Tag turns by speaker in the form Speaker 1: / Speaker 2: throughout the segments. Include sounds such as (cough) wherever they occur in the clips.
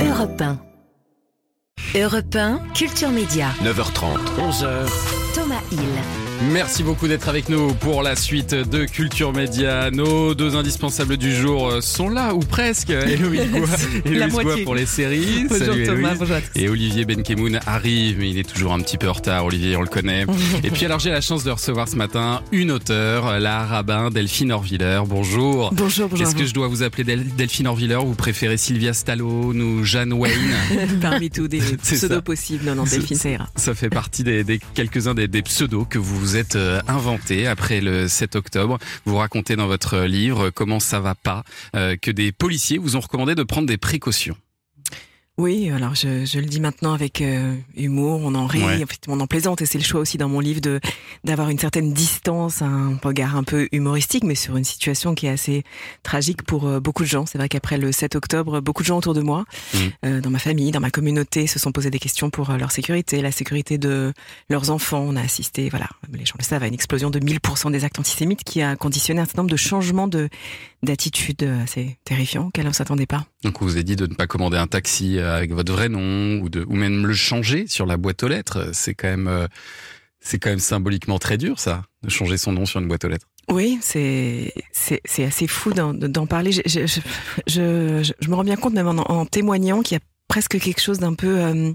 Speaker 1: Europe 1. Europe 1, Culture Média.
Speaker 2: 9h30, 11h.
Speaker 1: Thomas Hill.
Speaker 3: Merci beaucoup d'être avec nous pour la suite de Culture Média. Nos deux indispensables du jour sont là, ou presque. (laughs) Héloïse Goua, Héloïse Goua pour les séries.
Speaker 4: Bonjour
Speaker 3: Salut
Speaker 4: Thomas, bonjour à tous.
Speaker 3: Et Olivier Benkemoun arrive, mais il est toujours un petit peu en retard. Olivier, on le connaît. (laughs) Et puis alors, j'ai la chance de recevoir ce matin une auteure, la rabbin Delphine Orviller. Bonjour.
Speaker 4: Bonjour, bonjour.
Speaker 3: Est-ce que je dois vous appeler Del- Delphine Orviller ou vous préférez Sylvia Stallone ou Jeanne Wayne (laughs)
Speaker 4: Parmi tous des pseudos possibles. Non, non, Delphine, ça.
Speaker 3: Ça fait partie des, des quelques-uns des, des pseudos que vous vous êtes euh, inventés après le 7 octobre. Vous racontez dans votre livre comment ça va pas, euh, que des policiers vous ont recommandé de prendre des précautions.
Speaker 4: Oui, alors je, je le dis maintenant avec euh, humour, on en rit,
Speaker 3: Ouais.
Speaker 4: en fait, on en plaisante, et c'est le choix aussi dans mon livre de d'avoir une certaine distance, un regard un peu humoristique, mais sur une situation qui est assez tragique pour euh, beaucoup de gens. C'est vrai qu'après le 7 octobre, beaucoup de gens autour de moi,
Speaker 3: Mhm.
Speaker 4: euh, dans ma famille, dans ma communauté, se sont posés des questions pour euh, leur sécurité, la sécurité de leurs enfants. On a assisté, voilà, les gens le savent, à une explosion de 1000% des actes antisémites qui a conditionné un certain nombre de changements de d'attitude euh, assez terrifiants auxquels on s'attendait pas.
Speaker 3: Donc on vous a dit de ne pas commander un taxi euh, avec votre vrai nom ou de ou même le changer sur la boîte aux lettres. C'est quand même euh, c'est quand même symboliquement très dur ça, de changer son nom sur une boîte aux lettres.
Speaker 4: Oui, c'est c'est c'est assez fou d'en d'en parler. Je, je, je, je, je me rends bien compte même en, en témoignant qu'il y a presque quelque chose d'un peu euh,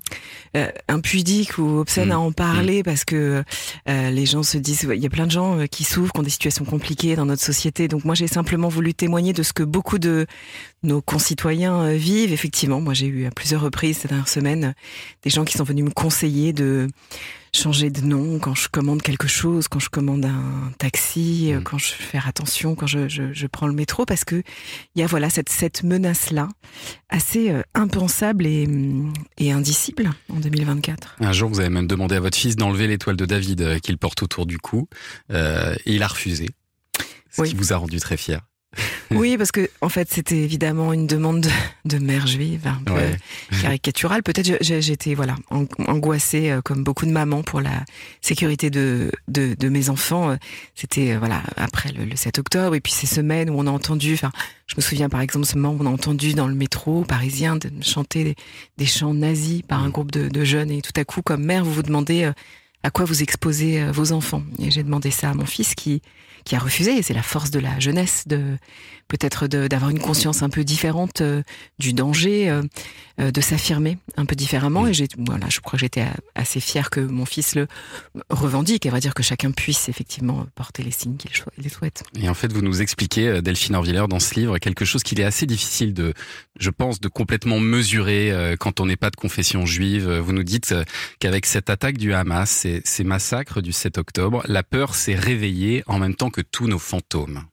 Speaker 4: euh, impudique ou obscène
Speaker 3: Mm.
Speaker 4: à en parler parce que euh, les gens se disent il y a plein de gens qui souffrent, qui ont des situations compliquées dans notre société. Donc moi j'ai simplement voulu témoigner de ce que beaucoup de nos concitoyens vivent. Effectivement, moi j'ai eu à plusieurs reprises ces dernières semaines des gens qui sont venus me conseiller de changer de nom quand je commande quelque chose, quand je commande un taxi, euh,
Speaker 3: Mm.
Speaker 4: quand je fais attention, quand je, je, je prends le métro, parce que il y a voilà cette, cette menace-là, assez euh, impensable et, hum, et indicible en 2024.
Speaker 3: Un jour, vous avez même demandé à votre fils d'enlever l'étoile de David euh, qu'il porte autour du cou, euh, et il a refusé. Ce
Speaker 4: Oui.
Speaker 3: qui vous a rendu très fier. (laughs)
Speaker 4: Oui, parce que en fait c'était évidemment une demande de, de mère juive, un peu
Speaker 3: Ouais. (laughs)
Speaker 4: caricaturale. Peut-être j'étais voilà an- angoissée euh, comme beaucoup de mamans pour la sécurité de de, de mes enfants. Euh, C'était euh, voilà après le, le 7 octobre et puis ces semaines où on a entendu. Enfin, je me souviens par exemple ce moment où on a entendu dans le métro parisien de chanter des, des chants nazis par un
Speaker 3: Mm.
Speaker 4: groupe de, de jeunes et tout à coup comme mère vous vous demandez à quoi vous exposez euh, vos enfants? Et j'ai demandé ça à mon fils qui qui a refusé. C'est la force de la jeunesse de peut-être d'avoir une conscience un peu différente euh, du danger, euh, de s'affirmer un peu différemment.
Speaker 3: Mm.
Speaker 4: Et j'ai voilà, je crois que j'étais assez fière que mon fils le revendique. Et va dire que chacun puisse effectivement porter les signes qu'il souhaite.
Speaker 3: Et en fait, vous nous expliquez, Delphine Orviller, dans ce livre, quelque chose qu'il est assez difficile de, je pense, de complètement mesurer quand on n'est pas de confession juive. Vous nous dites qu'avec cette attaque du Hamas, ces, massacres du 7 octobre, la peur s'est réveillée en même temps que tous nos fantômes.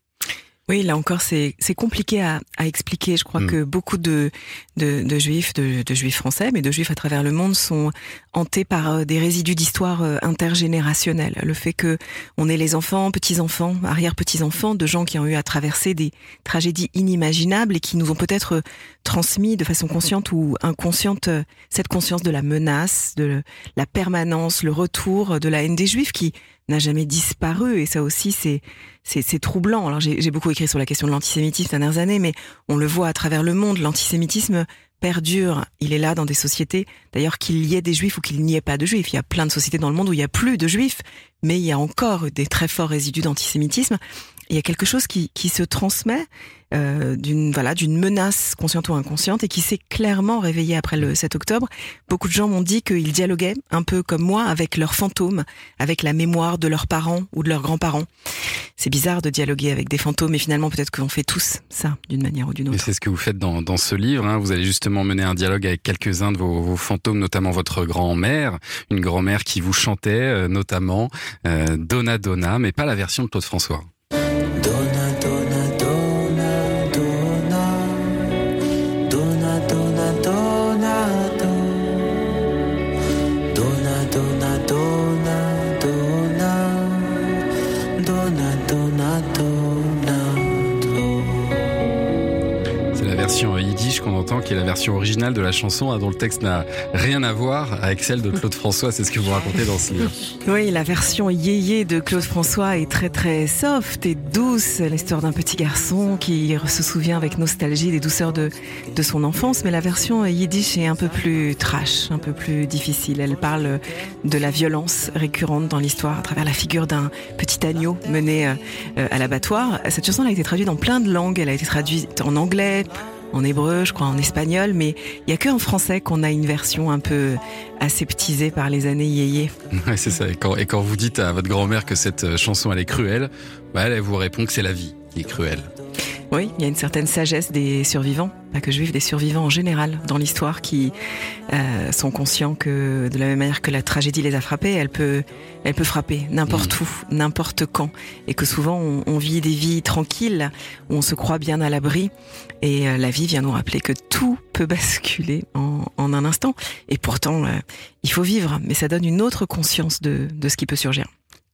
Speaker 4: Oui, là encore, c'est compliqué à, à expliquer. Je crois
Speaker 3: Mm.
Speaker 4: que beaucoup de, de, de juifs, de, de juifs français, mais de juifs à travers le monde sont hantés par euh, des résidus d'histoire euh, intergénérationnelle. Le fait que on est les enfants, petits-enfants, arrière-petits-enfants de gens qui ont eu à traverser des tragédies inimaginables et qui nous ont peut-être euh, transmis de façon consciente ou inconsciente cette conscience de la menace, de la permanence, le retour de la haine des juifs qui n'a jamais disparu. Et ça aussi, c'est c'est troublant. Alors j'ai beaucoup écrit sur la question de l'antisémitisme ces dernières années, mais on le voit à travers le monde. L'antisémitisme perdure. Il est là dans des sociétés. D'ailleurs, qu'il y ait des juifs ou qu'il n'y ait pas de juifs. Il y a plein de sociétés dans le monde où il y a plus de juifs, mais il y a encore des très forts résidus d'antisémitisme. Il y a quelque chose qui, qui se transmet euh, d'une voilà d'une menace consciente ou inconsciente et qui s'est clairement réveillée après le 7 octobre. Beaucoup de gens m'ont dit qu'ils dialoguaient un peu comme moi avec leurs fantômes, avec la mémoire de leurs parents ou de leurs grands-parents. C'est bizarre de dialoguer avec des fantômes, mais finalement peut-être qu'on fait tous ça d'une manière ou d'une
Speaker 3: Et
Speaker 4: autre.
Speaker 3: c'est ce que vous faites dans, dans ce livre. hein. Vous allez justement mener un dialogue avec quelques-uns de vos, vos fantômes, notamment votre grand-mère, une grand-mère qui vous chantait euh, notamment euh, Donna Donna, mais pas la version de Claude François. Qui est la version originale de la chanson, hein, dont le texte n'a rien à voir avec celle de Claude François. C'est ce que vous racontez dans ce livre.
Speaker 4: Oui, la version yéyé de Claude François est très très soft et douce. L'histoire d'un petit garçon qui se souvient avec nostalgie des douceurs de, de son enfance. Mais la version yiddish est un peu plus trash, un peu plus difficile. Elle parle de la violence récurrente dans l'histoire à travers la figure d'un petit agneau mené euh, à l'abattoir. Cette chanson a été traduite dans plein de langues. Elle a été traduite en anglais, en hébreu, je crois en espagnol, mais il y a que en français qu'on a une version un peu aseptisée par les années yéyé. (laughs)
Speaker 3: Ouais, c'est ça. Et quand, vous dites à votre grand-mère que cette chanson elle est cruelle, bah, elle vous répond que c'est la vie qui est cruelle.
Speaker 4: Oui, il y a une certaine sagesse des survivants, pas que juifs, des survivants en général dans l'histoire qui euh, sont conscients que de la même manière que la tragédie les a frappés, elle peut, elle peut frapper n'importe
Speaker 3: Mmh.
Speaker 4: où, n'importe quand, et que souvent on, on vit des vies tranquilles où on se croit bien à l'abri, et euh, la vie vient nous rappeler que tout peut (laughs) basculer en, en un instant, et pourtant euh, il faut vivre, mais ça donne une autre conscience de, de ce qui peut surgir.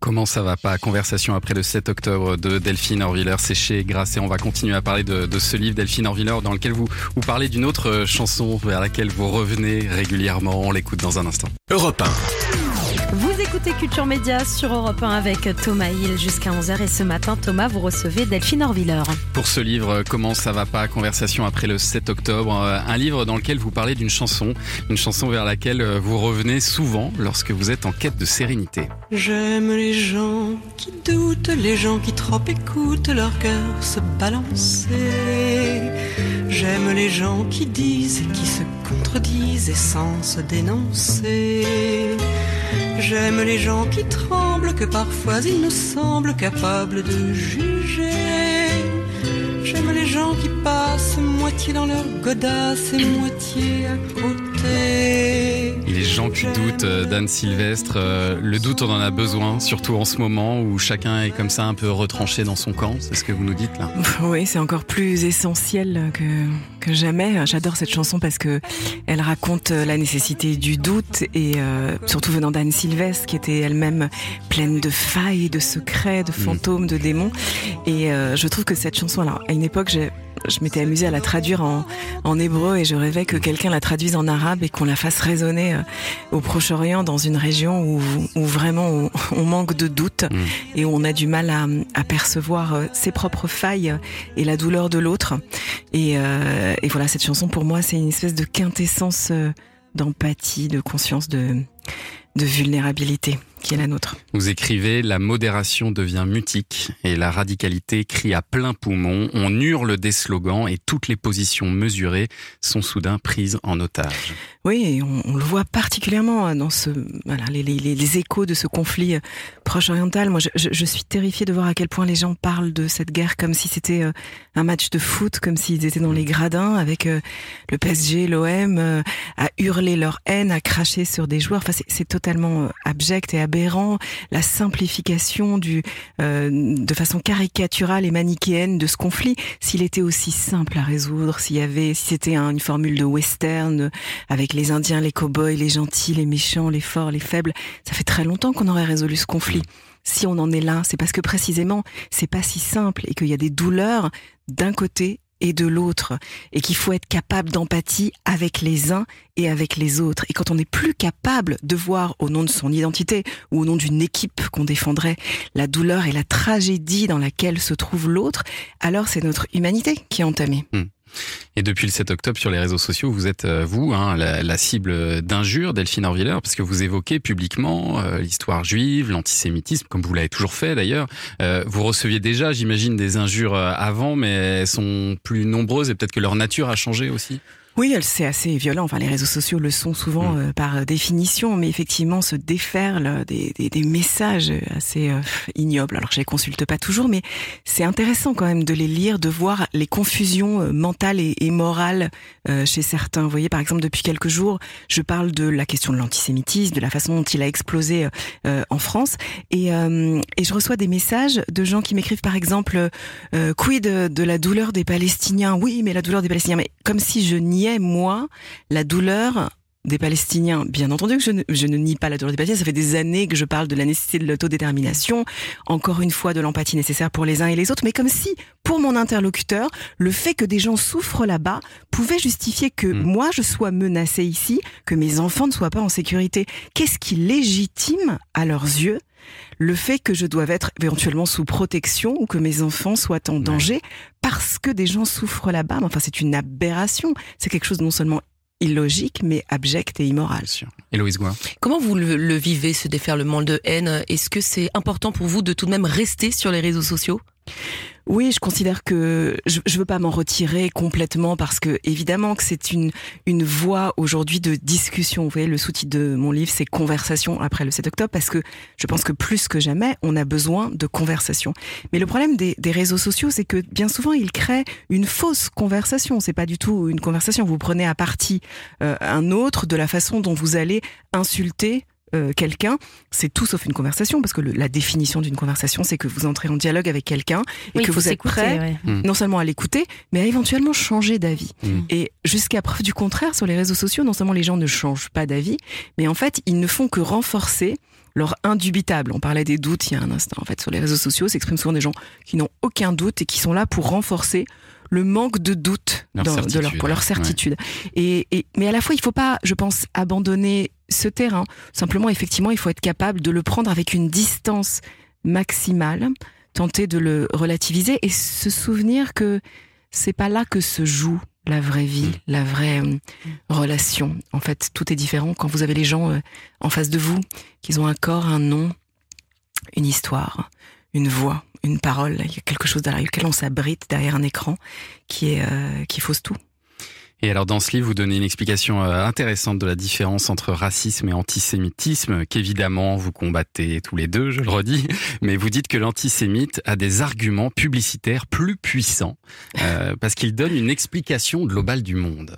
Speaker 3: Comment ça va pas Conversation après le 7 octobre de Delphine Orviller, c'est chez Grasset. On va continuer à parler de, ce livre Delphine Orviller dans lequel vous, parlez d'une autre euh, chanson vers laquelle vous revenez régulièrement. On l'écoute dans un instant.
Speaker 2: Europe 1.
Speaker 5: Vous écoutez Culture Média sur Europe 1 avec Thomas Hill jusqu'à 11h et ce matin Thomas vous recevez Delphine Orviller.
Speaker 3: Pour ce livre, Comment ça va pas Conversation après le 7 octobre, euh, un livre dans lequel vous parlez d'une chanson, une chanson vers laquelle euh, vous revenez souvent lorsque vous êtes en quête de sérénité.
Speaker 6: J'aime les gens qui doutent, les gens qui trop écoutent leur cœur se balancer. J'aime les gens qui disent et qui se contredisent et sans se dénoncer. J'aime les gens qui tremblent, que parfois ils nous semblent capables de juger. J'aime les gens qui passent moitié dans leur godasse et moitié à côté.
Speaker 3: Les gens qui doutent, euh, d'Anne Sylvestre, euh, le doute on en a besoin, surtout en ce moment où chacun est comme ça un peu retranché dans son camp, c'est ce que vous nous dites là.
Speaker 4: Oui, c'est encore plus essentiel que, que jamais. J'adore cette chanson parce que elle raconte la nécessité du doute et euh, surtout venant d'Anne Sylvestre qui était elle-même pleine de failles, de secrets, de fantômes, de démons. Et euh, je trouve que cette chanson, alors à une époque, j'ai je m'étais amusée à la traduire en, en hébreu et je rêvais que quelqu'un la traduise en arabe et qu'on la fasse résonner euh, au Proche-Orient dans une région où, où vraiment on, manque de doute
Speaker 3: Mm.
Speaker 4: et où on a du mal à, à percevoir euh, ses propres failles et la douleur de l'autre. Et, euh, et voilà, cette chanson pour moi, c'est une espèce de quintessence d'empathie, de conscience de, de vulnérabilité qui est la nôtre.
Speaker 3: Vous écrivez La modération devient mutique et la radicalité crie à plein poumon. On hurle des slogans et toutes les positions mesurées sont soudain prises en otage.
Speaker 4: Oui, on, on le voit particulièrement dans ce, voilà, les, les, les échos de ce conflit euh, proche-oriental. Moi, je, suis terrifiée de voir à quel point les gens parlent de cette guerre comme si c'était euh, un match de foot, comme s'ils étaient dans les gradins avec euh, le PSG, l'OM, à hurler leur haine, à cracher sur des joueurs. Enfin, c'est totalement abject et La simplification euh, de façon caricaturale et manichéenne de ce conflit. S'il était aussi simple à résoudre, s'il y avait, si c'était un, une formule de western avec les Indiens, les cow-boys, les gentils, les méchants, les forts, les faibles, ça fait très longtemps qu'on aurait résolu ce conflit. Si on en est là, c'est parce que précisément, c'est pas si simple et qu'il y a des douleurs d'un côté et de l'autre, et qu'il faut être capable d'empathie avec les uns et avec les autres. Et quand on n'est plus capable de voir au nom de son identité ou au nom d'une équipe qu'on défendrait la douleur et la tragédie dans laquelle se trouve l'autre, alors c'est notre humanité qui est entamée.
Speaker 3: Mmh. Et depuis le 7 octobre sur les réseaux sociaux, vous êtes euh, vous hein, la, cible d'injures, Delphine Orviller, parce que vous évoquez publiquement euh, l'histoire juive, l'antisémitisme, comme vous l'avez toujours fait d'ailleurs. Euh, vous receviez déjà, j'imagine, des injures avant, mais sont plus nombreuses et peut-être que leur nature a changé aussi?
Speaker 4: Oui, c'est assez violent. Enfin, les réseaux sociaux le sont souvent
Speaker 3: Mmh.
Speaker 4: euh, par définition, mais effectivement, se déferlent des, des, des messages assez euh, ignobles. Alors, je les consulte pas toujours, mais c'est intéressant quand même de les lire, de voir les confusions euh, mentales et, et morales euh, chez certains. Vous voyez, par exemple, depuis quelques jours, je parle de la question de l'antisémitisme, de la façon dont il a explosé euh, en France, et, euh, et je reçois des messages de gens qui m'écrivent, par exemple, euh, quid de, de la douleur des Palestiniens? Oui, mais la douleur des Palestiniens, mais comme si je niais moi la douleur des Palestiniens. Bien entendu que je ne, je ne nie pas la douleur des Palestiniens. Ça fait des années que je parle de la nécessité de l'autodétermination. Encore une fois, de l'empathie nécessaire pour les uns et les autres. Mais comme si, pour mon interlocuteur, le fait que des gens souffrent là-bas pouvait justifier que
Speaker 3: Mm.
Speaker 4: moi je sois menacée ici, que mes enfants ne soient pas en sécurité. Qu'est-ce qui légitime à leurs yeux le fait que je doive être éventuellement sous protection ou que mes enfants soient en danger parce que des gens souffrent là-bas. Enfin, c'est une aberration. C'est quelque chose de non seulement illogique, mais abject et immoral.
Speaker 3: Bien sûr. Héloïse Goua.
Speaker 2: Comment vous le, le vivez, ce déferlement de haine? Est-ce que c'est important pour vous de tout de même rester sur les réseaux sociaux?
Speaker 4: Oui, je considère que je, je veux pas m'en retirer complètement parce que évidemment que c'est une une voie aujourd'hui de discussion. Vous voyez, le sous-titre de mon livre c'est conversation après le 7 octobre parce que je pense que plus que jamais on a besoin de conversation. Mais le problème des, des réseaux sociaux c'est que bien souvent ils créent une fausse conversation. C'est pas du tout une conversation. Vous prenez à partie euh, un autre de la façon dont vous allez insulter euh, quelqu'un, c'est tout sauf une conversation, parce que le- la définition d'une conversation, c'est que vous entrez en dialogue avec quelqu'un et
Speaker 5: Oui,
Speaker 4: que vous êtes prêt
Speaker 5: ouais.
Speaker 4: non seulement à l'écouter, mais à éventuellement changer d'avis.
Speaker 3: Mm.
Speaker 4: Et jusqu'à preuve du contraire, sur les réseaux sociaux, non seulement les gens ne changent pas d'avis, mais en fait, ils ne font que renforcer leur indubitable. On parlait des doutes il y a un instant. En fait, sur les réseaux sociaux, s'expriment souvent des gens qui n'ont aucun doute et qui sont là pour renforcer le manque de doute
Speaker 3: Leur
Speaker 4: dans- de leur,
Speaker 3: certitude,
Speaker 4: pour leur
Speaker 3: ouais.
Speaker 4: certitude. Et, et, mais à la fois, il faut pas, je pense, abandonner ce terrain. Simplement, effectivement, il faut être capable de le prendre avec une distance maximale, tenter de le relativiser et se souvenir que c'est pas là que se joue la vraie vie, la vraie euh, relation. En fait, tout est différent quand vous avez les gens euh, en face de vous, qu'ils ont un corps, un nom, une histoire, une voix, une parole. Il y a quelque chose derrière lequel on s'abrite derrière un écran qui est euh, qui fausse tout.
Speaker 3: Et alors dans ce livre, vous donnez une explication euh, intéressante de la différence entre racisme et antisémitisme, qu'évidemment vous combattez tous les deux, je le redis, (laughs) mais vous dites que l'antisémite a des arguments publicitaires plus puissants euh, parce qu'il donne une explication globale du monde.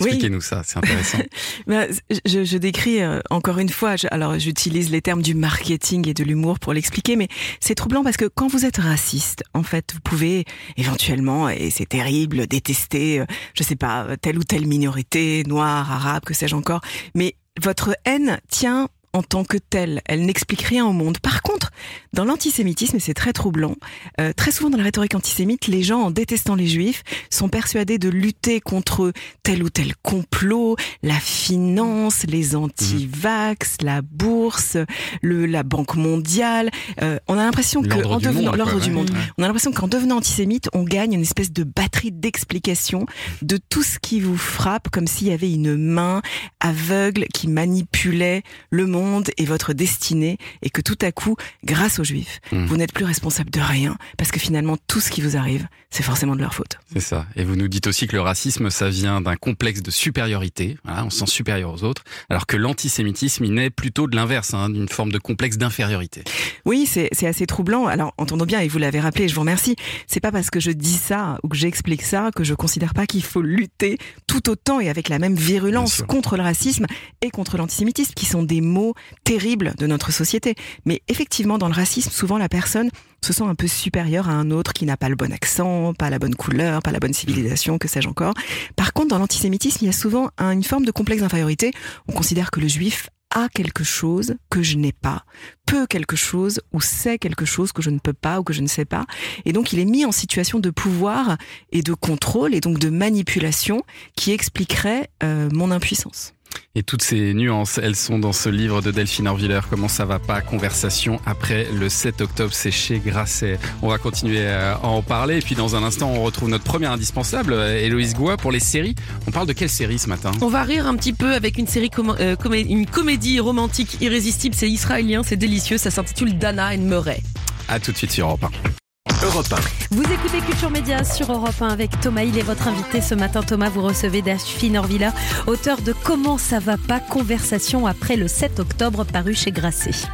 Speaker 4: Oui.
Speaker 3: Expliquez-nous ça, c'est intéressant. (laughs)
Speaker 4: Ben, je, je décris euh, encore une fois, je- alors j'utilise les termes du marketing et de l'humour pour l'expliquer, mais c'est troublant parce que quand vous êtes raciste, en fait, vous pouvez éventuellement, et c'est terrible, détester, euh, je sais pas, telle ou telle minorité, noire, arabe, que sais-je encore, mais votre haine tient en tant que telle, elle n'explique rien au monde. Par contre, dans l'antisémitisme, et c'est très troublant, euh, très souvent dans la rhétorique antisémite, les gens, en détestant les juifs, sont persuadés de lutter contre tel ou tel complot, la finance, les anti-vax, la bourse, le, la Banque mondiale. Euh, on a l'impression que en devenant l'ordre du monde, on a l'impression qu'en devenant antisémite, on gagne une espèce de batterie d'explications de tout ce qui vous frappe, comme s'il y avait une main aveugle qui manipulait le monde et votre destinée, et que tout à coup, grâce aux juifs,
Speaker 3: Mhm.
Speaker 4: vous n'êtes plus responsable de rien, parce que finalement, tout ce qui vous arrive, c'est forcément de leur faute.
Speaker 3: C'est ça. Et vous nous dites aussi que le racisme, ça vient d'un complexe de supériorité. Voilà, on se sent supérieur aux autres. Alors que l'antisémitisme, il naît plutôt de l'inverse, hein, d'une forme de complexe d'infériorité.
Speaker 4: Oui, c'est assez troublant. Alors, entendons bien, et vous l'avez rappelé, je vous remercie. C'est pas parce que je dis ça ou que j'explique ça que je considère pas qu'il faut lutter tout autant et avec la même virulence contre le racisme et contre l'antisémitisme, qui sont des mots terribles de notre société. Mais effectivement, dans le racisme, souvent la personne se sent un peu supérieure à un autre qui n'a pas le bon accent, pas la bonne couleur, pas la bonne civilisation, que sais-je encore. Par contre, dans l'antisémitisme, il y a souvent un- une forme de complexe d'infériorité. On considère que le juif a quelque chose que je n'ai pas, peut quelque chose ou sait quelque chose que je ne peux pas ou que je ne sais pas. Et donc il est mis en situation de pouvoir et de contrôle et donc de manipulation qui expliquerait euh, mon impuissance.
Speaker 3: Et toutes ces nuances, elles sont dans ce livre de Delphine Orviller, Comment ça va pas Conversation après le 7 octobre, c'est chez Grasset. On va continuer à en parler. Et puis dans un instant, on retrouve notre première indispensable, Héloïse Goua, pour les séries. On parle de quelle série ce matin?
Speaker 2: On va rire un petit peu avec une série euh, comé- une comédie romantique irrésistible. C'est israélien, c'est délicieux. Ça s'intitule Dana and Murray.
Speaker 3: À tout de suite sur Europe 1.
Speaker 7: Europe 1.
Speaker 5: Vous écoutez Culture Média sur Europe 1 avec Thomas. Il est votre invité ce matin. Thomas, vous recevez Delphine Orvilla, auteur de Comment ça va pas Conversation après le 7 octobre paru chez Grasset.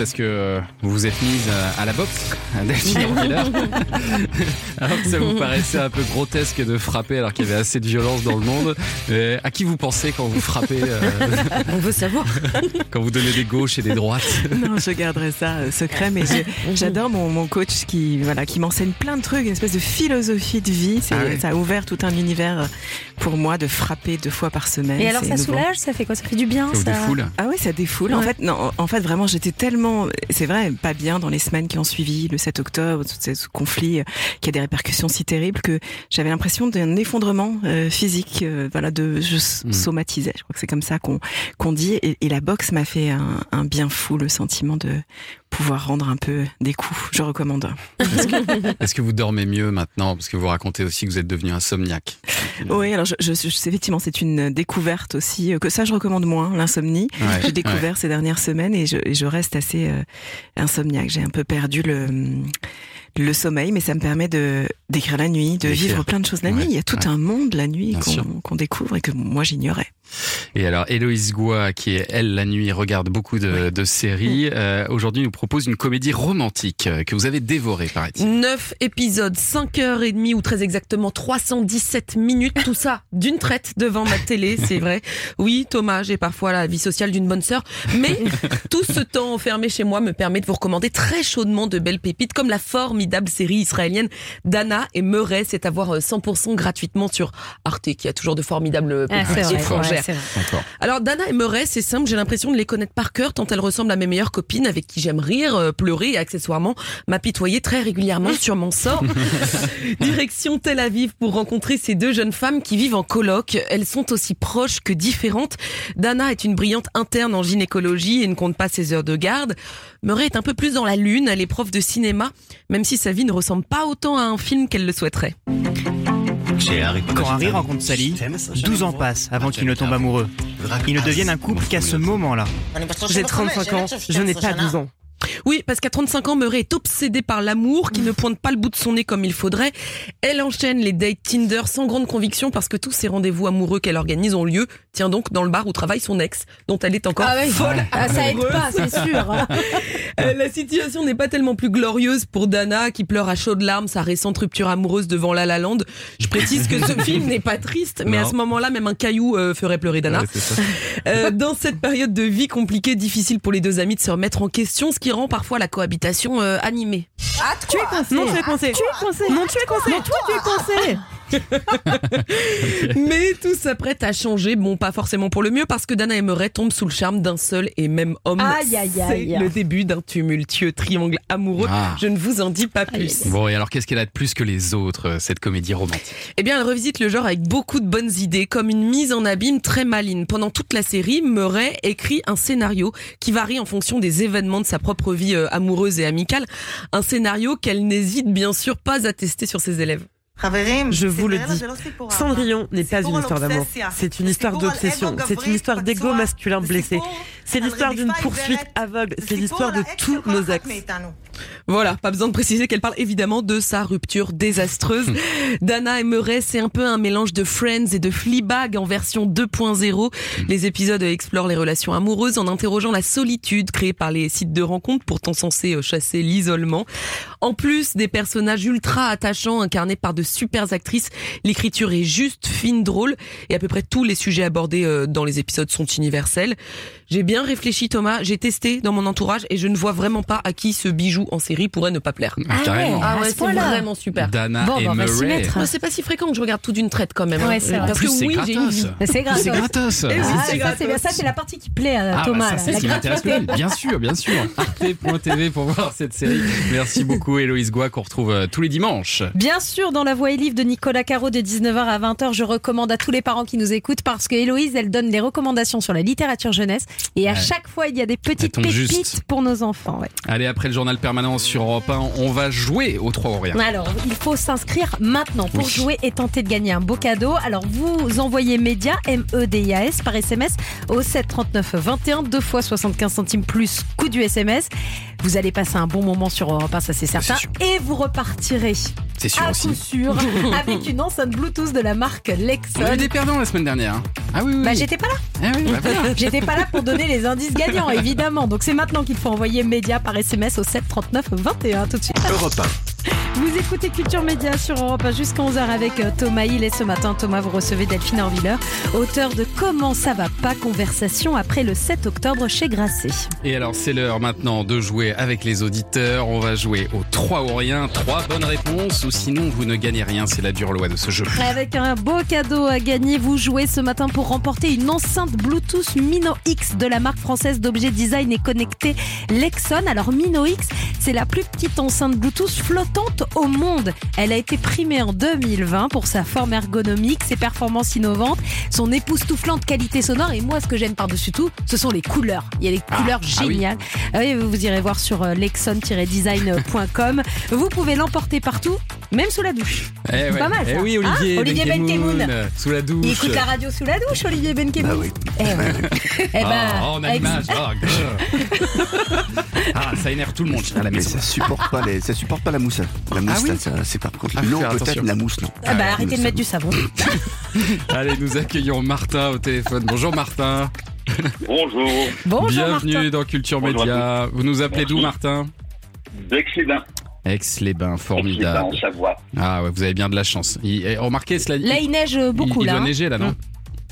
Speaker 3: Parce que euh, vous vous êtes mise à, à la boxe, Delphine (laughs) alors que ça vous paraissait un peu grotesque de frapper alors qu'il y avait assez de violence dans le monde. Euh, à qui vous pensez quand vous frappez, euh, (laughs)
Speaker 2: On veut savoir.
Speaker 3: quand vous donnez des gauches et des droites?
Speaker 4: Non, je garderai ça euh, secret, mais j'adore mon, mon coach qui, voilà, qui m'enseigne plein de trucs, une espèce de philosophie de vie.
Speaker 3: Ah.
Speaker 4: Ça a ouvert tout un univers pour moi de frapper deux fois par semaine.
Speaker 5: Et alors ça
Speaker 4: nouveau.
Speaker 5: soulage, ça fait quoi? Ça fait du bien
Speaker 3: Ça
Speaker 5: ça
Speaker 3: défoule?
Speaker 4: Ah oui, ça défoule. En fait, non, en fait, vraiment, j'étais tellement, c'est vrai, pas bien dans les semaines qui ont suivi le 7 octobre, tout ce conflit euh, qui a des répercussions si terribles que j'avais l'impression d'un effondrement euh, physique. euh, voilà, de je s-
Speaker 3: Mm.
Speaker 4: somatisais. Je crois que c'est comme ça qu'on qu'on dit. Et, et la boxe m'a fait un, un bien fou, le sentiment de pouvoir rendre un peu des coups. Je recommande.
Speaker 3: Est-ce que vous dormez mieux maintenant? Parce que vous racontez aussi que vous êtes devenu insomniaque.
Speaker 4: Oui, alors je, je, je- effectivement, c'est une découverte aussi que ça je recommande moins l'insomnie.
Speaker 3: Ouais,
Speaker 4: J'ai découvert ces dernières semaines et je, et je reste assez euh, insomniaque. J'ai un peu perdu le le sommeil, mais ça me permet de d'écrire la nuit, de vivre plein de choses la
Speaker 3: Ouais,
Speaker 4: nuit. Il y a tout
Speaker 3: ouais.
Speaker 4: un monde la nuit qu'on découvre et que moi j'ignorais.
Speaker 3: Et alors, Héloïse Goua, qui est, elle, la nuit, regarde beaucoup de, de séries, euh, aujourd'hui nous propose une comédie romantique euh, que vous avez dévorée, paraît-il.
Speaker 2: 9 épisodes, 5 heures et demie ou très exactement 317 minutes, tout ça d'une traite devant ma télé, c'est vrai. Oui, Thomas, j'ai parfois la vie sociale d'une bonne sœur, mais tout ce temps enfermé chez moi me permet de vous recommander très chaudement de belles pépites comme la formidable série israélienne Dana et Murray, c'est à voir euh, 100% gratuitement sur Arte qui a toujours de formidables
Speaker 5: Ah,
Speaker 2: pépites étrangères. Alors Dana et Murray, c'est simple, j'ai l'impression de les connaître par cœur tant elles ressemblent à mes meilleures copines avec qui j'aime rire, euh, pleurer et accessoirement m'apitoyer très régulièrement sur mon sort. (laughs) Direction Tel Aviv pour rencontrer ces deux jeunes femmes qui vivent en coloc. Elles sont aussi proches que différentes. Dana est une brillante interne en gynécologie et ne compte pas ses heures de garde. Murray est un peu plus dans la lune, elle est prof de cinéma, même si sa vie ne ressemble pas autant à un film qu'elle le souhaiterait.
Speaker 7: Quand Harry rencontre Sally, 12 ans passent avant qu'ils ne tombent amoureux. Ils ne deviennent un couple qu'à ce moment-là.
Speaker 8: J'ai 35 ans, je n'ai pas 12 ans.
Speaker 2: Oui, parce qu'à 35 ans, Murray est obsédée par l'amour qui ne pointe pas le bout de son nez comme il faudrait. Elle enchaîne les dates Tinder sans grande conviction parce que tous ces rendez-vous amoureux qu'elle organise ont lieu, tient donc dans le bar où travaille son ex, dont elle est encore folle.
Speaker 5: Ah, ça aide pas, c'est sûr. (laughs)
Speaker 2: Euh, la situation n'est pas tellement plus glorieuse pour Dana qui pleure à chaudes larmes sa récente rupture amoureuse devant La La Land. Je précise que ce (laughs) film n'est pas triste, mais à ce moment-là, même un caillou euh, ferait pleurer Dana.
Speaker 3: Ouais.
Speaker 2: Euh, dans cette période de vie compliquée, difficile pour les deux amis de se remettre en question, ce qui rend parfois la cohabitation euh, animée.
Speaker 8: Tu es coincé. Non, tu es coincé. Tu es coincé. Non, tu es coincé. Non, toi, tu es coincé. (laughs)
Speaker 2: Mais tout s'apprête à changer, bon pas forcément pour le mieux, parce que Dana et Murray tombent sous le charme d'un seul et même homme.
Speaker 5: Aïe, aïe, aïe.
Speaker 2: C'est le début d'un tumultueux triangle amoureux.
Speaker 3: Ah.
Speaker 2: Je ne vous en dis pas plus.
Speaker 3: Bon, et alors qu'est-ce qu'elle a de plus que les autres, euh, cette comédie romantique?
Speaker 2: Eh bien, elle revisite le genre avec beaucoup de bonnes idées, comme une mise en abîme très maline. Pendant toute la série, Murray écrit un scénario qui varie en fonction des événements de sa propre vie euh, amoureuse et amicale. Un scénario qu'elle n'hésite bien sûr pas à tester sur ses élèves.
Speaker 8: Je vous le dis, Cendrillon n'est pas une histoire d'amour. C'est une histoire d'obsession. C'est une histoire d'ego masculin blessé. C'est l'histoire d'une poursuite aveugle. C'est l'histoire de tous nos ex.
Speaker 2: Voilà, pas besoin de préciser qu'elle parle évidemment de sa rupture désastreuse. (laughs) Dana et Murray, c'est un peu un mélange de Friends et de Fleabag en version 2.0. Les épisodes explorent les relations amoureuses en interrogeant la solitude créée par les sites de rencontres, pourtant censés euh, chasser l'isolement. En plus des personnages ultra attachants incarnés par de super actrices, l'écriture est juste, fine, drôle et à peu près tous les sujets abordés euh, dans les épisodes sont universels. J'ai bien réfléchi Thomas, j'ai testé dans mon entourage et je ne vois vraiment pas à qui ce bijou en série pourrait ne pas plaire.
Speaker 5: Ah
Speaker 3: Carrément.
Speaker 2: Ah ouais,
Speaker 5: ce
Speaker 2: c'est
Speaker 5: point-là.
Speaker 2: vraiment super.
Speaker 3: Dana
Speaker 5: Bon,
Speaker 3: et
Speaker 5: bah,
Speaker 3: Murray.
Speaker 2: c'est pas si fréquent que je regarde tout d'une traite quand même. hein.
Speaker 5: Ouais, c'est vrai.
Speaker 2: Parce
Speaker 3: plus,
Speaker 2: que
Speaker 3: c'est
Speaker 2: oui, j'ai une vie.
Speaker 3: gratos.
Speaker 5: C'est grave.
Speaker 3: C'est gratos.
Speaker 2: Eh
Speaker 5: Ah,
Speaker 2: c'est
Speaker 5: ça, c'est. Ça, la partie qui plaît à
Speaker 3: Ah,
Speaker 5: Thomas.
Speaker 3: bah, ça, c'est
Speaker 5: là.
Speaker 3: ce qui
Speaker 5: La
Speaker 3: plus. Bien sûr, bien sûr. (laughs) Arte.tv pour voir cette série. Merci beaucoup, Héloïse Goua, qu'on retrouve euh, tous les dimanches.
Speaker 5: Bien sûr, dans la voix et livre de Nicolas Caro de 19h à 20h, je recommande à tous les parents qui nous écoutent parce que Héloïse, elle donne des recommandations sur la littérature jeunesse et à
Speaker 3: Ouais.
Speaker 5: chaque fois, il y a des petites pépites
Speaker 3: juste.
Speaker 5: pour nos enfants. ouais.
Speaker 3: Allez, après le journal permanent sur Europe 1, on va jouer au 3 ou rien.
Speaker 5: Alors, il faut s'inscrire maintenant pour
Speaker 3: Oui.
Speaker 5: jouer et tenter de gagner un beau cadeau. Alors, vous envoyez média, M-E-D-I-A-S, par SMS au 7 39 21, deux fois 75 centimes plus de du SMS. Vous allez passer un bon moment sur Europe 1, ça c'est certain. Et vous repartirez
Speaker 3: C'est sûr
Speaker 5: à
Speaker 3: aussi.
Speaker 5: coup sûr (laughs) avec une enceinte Bluetooth de la marque
Speaker 3: On a eu
Speaker 5: Lexon.
Speaker 3: des perdants la semaine dernière. hein. Ah oui, oui.
Speaker 5: Bah
Speaker 3: oui.
Speaker 5: j'étais pas là.
Speaker 3: Ah oui, bah voilà. (laughs)
Speaker 5: J'étais pas là pour donner les indices gagnants, évidemment. Donc c'est maintenant qu'il faut envoyer média par SMS au 7 39 21 tout de suite.
Speaker 9: Europe
Speaker 5: Vous écoutez Culture Média sur Europe 1 jusqu'à 11h avec euh, Thomas Hill et ce matin Thomas vous recevez Delphine Orviller, auteur de Comment ça va pas conversation après le 7 octobre chez Grasset.
Speaker 3: Et alors, c'est l'heure maintenant de jouer avec les auditeurs. On va jouer aux 3 ou rien, 3 bonnes réponses, ou sinon vous ne gagnez rien. C'est la dure loi de ce jeu.
Speaker 5: Avec un beau cadeau à gagner, vous jouez ce matin pour remporter une enceinte Bluetooth Mino X de la marque française d'objets design et connectés Lexon. Alors Mino X, c'est la plus petite enceinte Bluetooth flottante au monde. Elle a été primée en 2020 pour sa forme ergonomique, ses performances innovantes, son époustouflante qualité sonore et moi ce que j'aime par-dessus tout, ce sont les couleurs. Il y a des couleurs
Speaker 3: ah
Speaker 5: géniales. Ah oui, vous irez voir sur euh, lexon-design.com. (laughs) Vous pouvez l'emporter partout, même sous la douche.
Speaker 3: Eh ouais.
Speaker 5: Pas mal, ça.
Speaker 3: Eh oui, Olivier,
Speaker 5: Hein Olivier
Speaker 3: Benkemoun, Sous la douche.
Speaker 5: Il écoute la radio sous la douche, Olivier Benkemoun.
Speaker 9: Bah oui.
Speaker 5: Eh ouais. (laughs) Eh ben,
Speaker 3: Ah, on a
Speaker 5: ex-
Speaker 3: l'image. (laughs) Ah. Ah, ça énerve tout le monde à la
Speaker 9: Mais
Speaker 3: maison.
Speaker 9: ça supporte pas les, ça supporte pas la mousse. La mousse,
Speaker 3: Ah oui
Speaker 9: ça, c'est pas contre
Speaker 3: Ah,
Speaker 9: l'eau peut-être, la mousse non.
Speaker 5: Ah bah,
Speaker 3: Ah,
Speaker 5: arrêtez de
Speaker 9: nous
Speaker 5: mettre du savon. (laughs)
Speaker 3: Allez, nous accueillons Martin au téléphone. Bonjour Martin.
Speaker 10: Bonjour,
Speaker 5: Bonjour
Speaker 3: Bienvenue
Speaker 5: Martin.
Speaker 3: dans Culture
Speaker 10: Bonjour
Speaker 3: Média. Vous nous appelez d'où. Martin
Speaker 10: d'Aix-les-Bains.
Speaker 3: Aix-les-Bains,
Speaker 10: Aix-les-Bains
Speaker 3: formidable.
Speaker 10: en Savoie.
Speaker 3: Ah ouais, vous avez bien de la chance. Il, eh, remarquez, cela
Speaker 5: Là, il neige beaucoup
Speaker 3: il, il
Speaker 5: là.
Speaker 3: doit
Speaker 5: hein.
Speaker 3: neiger là, non